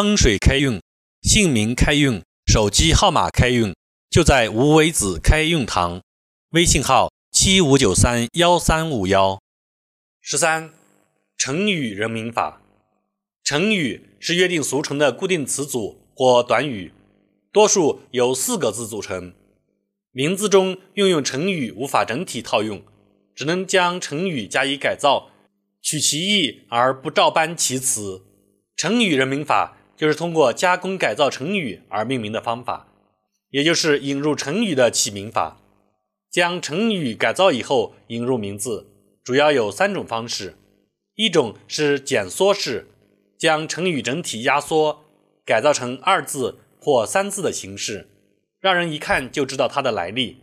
风水开运、姓名开运、手机号码开运，就在无为子开运堂。微信号：七五九三幺三五幺。十三，成语人名法。成语是约定俗成的固定词组或短语，多数由四个字组成。名字中运用成语无法整体套用，只能将成语加以改造，取其意而不照搬其词。成语人名法就是通过加工改造成语而命名的方法，也就是引入成语的起名法。将成语改造以后引入名字，主要有三种方式：一种是简缩式，将成语整体压缩，改造成二字或三字的形式，让人一看就知道它的来历，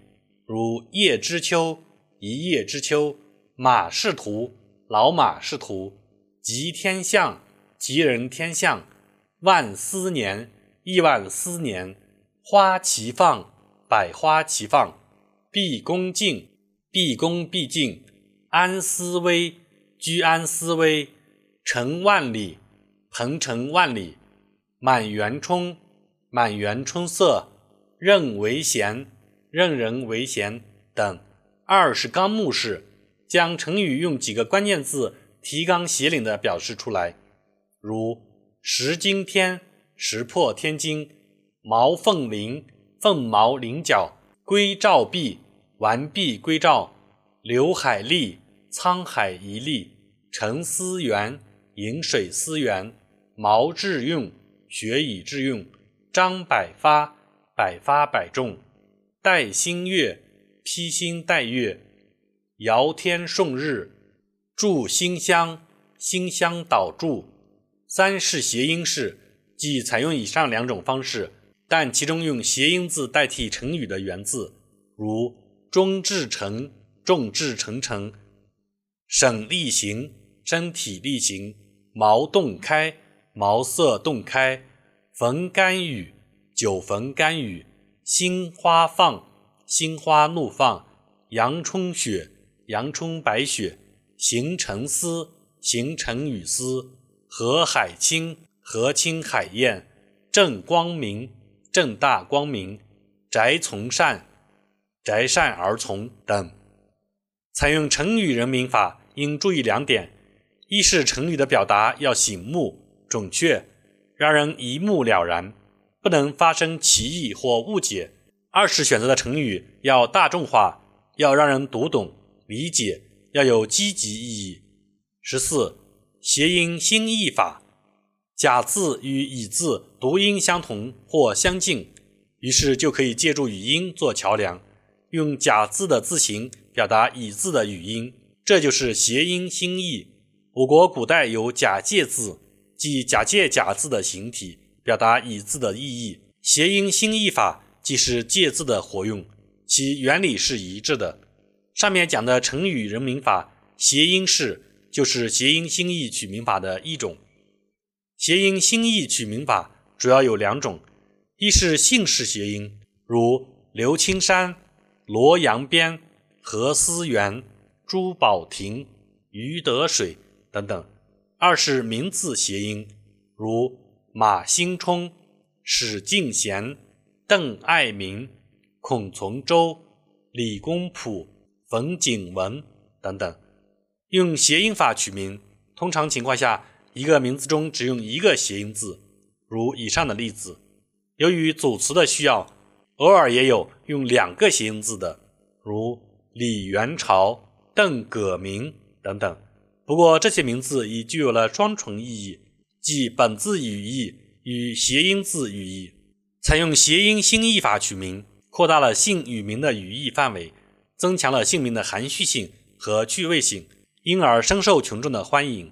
如叶知秋、一叶知秋、马仕途、老马仕途、吉天象。吉人天相，万思年，亿万思年，花齐放，百花齐放，毕恭敬，毕恭毕敬，安思危，居安思危，成万里，鹏程万里，满园春，满园春色，任为贤，任人唯贤。等。二是纲目式，将成语用几个关键字提纲挈领地表示出来。如石惊天、石破天惊、毛凤麟、凤毛麟角、归赵璧、完璧归赵、刘海利、沧海一粟、沉思源、饮水思源、毛致用、学以致用、张百发、百发百中、戴新月、披星戴月、尧天送日、祝馨香、新香导祝。三是谐音式，即采用以上两种方式，但其中用谐音字代替成语的原字，如中至诚、众志成城、省力行、身体力行、茅洞开、茅塞洞开、逢甘雨、久逢甘雨、心花放、心花怒放、阳春雪、阳春白雪、行成思、行成雨丝。河海清，河清海晏；正光明，正大光明；宅从善，宅善而从等。采用成语人名法应注意两点：一是成语的表达要醒目、准确，让人一目了然，不能发生歧义或误解；二是选择的成语要大众化，要让人读懂、理解，要有积极意义。十四。谐音新义法，甲字与乙字读音相同或相近，于是就可以借助语音做桥梁，用甲字的字形表达乙字的语音，这就是谐音新义。我国古代有假借字，即假借甲字的形体表达乙字的意义。谐音新义法即是借字的活用，其原理是一致的。上面讲的成语人名法，谐音是。就是谐音新义取名法的一种。谐音新义取名法主要有两种，一是姓氏谐音，如刘青山、罗阳边、何思源、朱宝亭、余德水等等；二是名字谐音，如马兴冲、史进贤、邓爱民、孔从周、李公朴、冯景文等等。用谐音法取名，通常情况下，一个名字中只用一个谐音字，如以上的例子。由于组词的需要，偶尔也有用两个谐音字的，如李元朝、邓葛明等等。不过这些名字已具有了双重意义，即本字语义与谐音字语义。采用谐音新译法取名，扩大了姓与名的语义范围，增强了姓名的含蓄性和趣味性。因而深受群众的欢迎。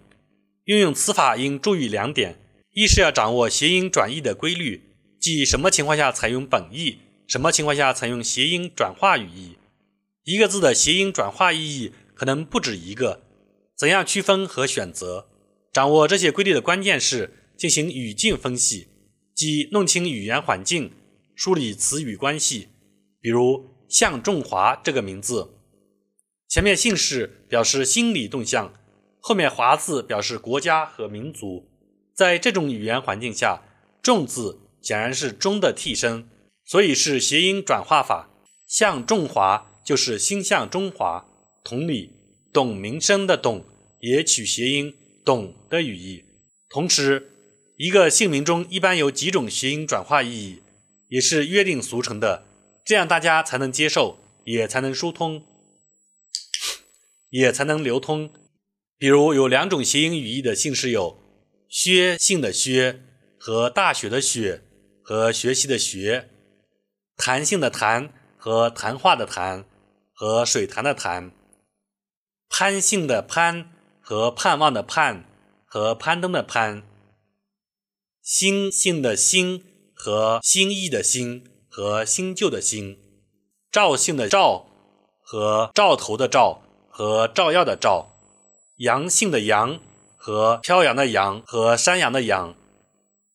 运用此法应注意两点：一是要掌握谐音转义的规律，即什么情况下采用本义，什么情况下采用谐音转化语义。一个字的谐音转化意义可能不止一个，怎样区分和选择？掌握这些规律的关键是进行语境分析，即弄清语言环境，梳理词语关系。比如向仲华这个名字。前面姓氏表示心理动向，后面华字表示国家和民族。在这种语言环境下，仲字显然是中的替身，所以是谐音转化法。向中华就是心向中华。同理，董明生的董也取谐音董的语义。同时，一个姓名中一般有几种谐音转化意义，也是约定俗成的，这样大家才能接受，也才能疏通，也才能流通。比如有两种谐音语义的姓氏有薛姓的薛和大雪的雪和学习的学，谭姓的谭和谈话的谈和水潭的潭，潘姓的潘和盼望的盼和攀登的攀，新姓的新和心意的心和新旧的新，赵姓的赵和兆头的兆和照耀的照。阳性的阳和飘扬的扬和山羊的羊，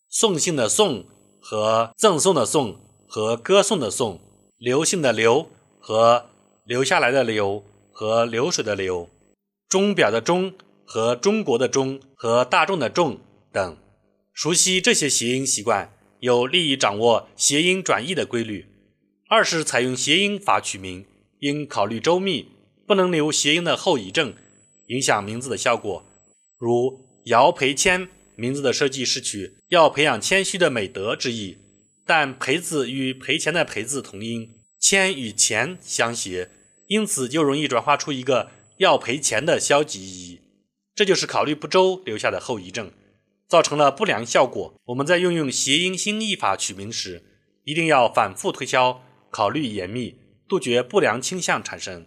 宋姓的宋和赠送的送和歌颂的颂，刘姓的刘和留下来的留和流水的流，钟表的钟和中国的中和大众的众等。熟悉这些谐音习惯，有利于掌握谐音转译的规律。二是采用谐音法取名，应考虑周密，不能留谐音的后遗症。影响名字的效果，如姚培谦名字的设计是取要培养谦虚的美德之意，但培字与赔钱的赔字同音，谦与钱相谐，因此就容易转化出一个要赔钱的消极意义。这就是考虑不周留下的后遗症，造成了不良效果。我们在运用谐音新译法取名时，一定要反复推敲，考虑严密，杜绝不良倾向产生。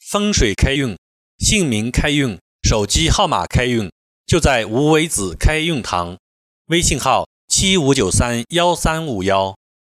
风水开运。姓名开运，手机号码开运，就在无为子开运堂。微信号：七五九三幺三五幺。